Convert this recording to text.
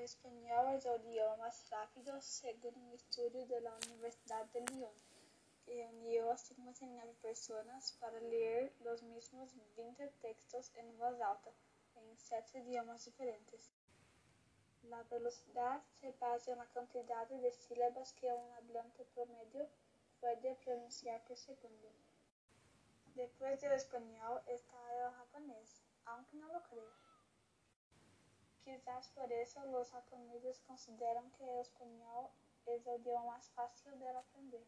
El español es el idioma más rápido según un estudio de la Universidad de Lyon, que reunió a 59 personas para leer los mismos 20 textos en voz alta en sete idiomas diferentes. La velocidad se basa en la cantidad de sílabas que un hablante promedio puede pronunciar por segundo. Después del español está el japonés, aunque no lo crea. Quizás por eso los japoneses consideran que el español es el idioma más fácil de aprender.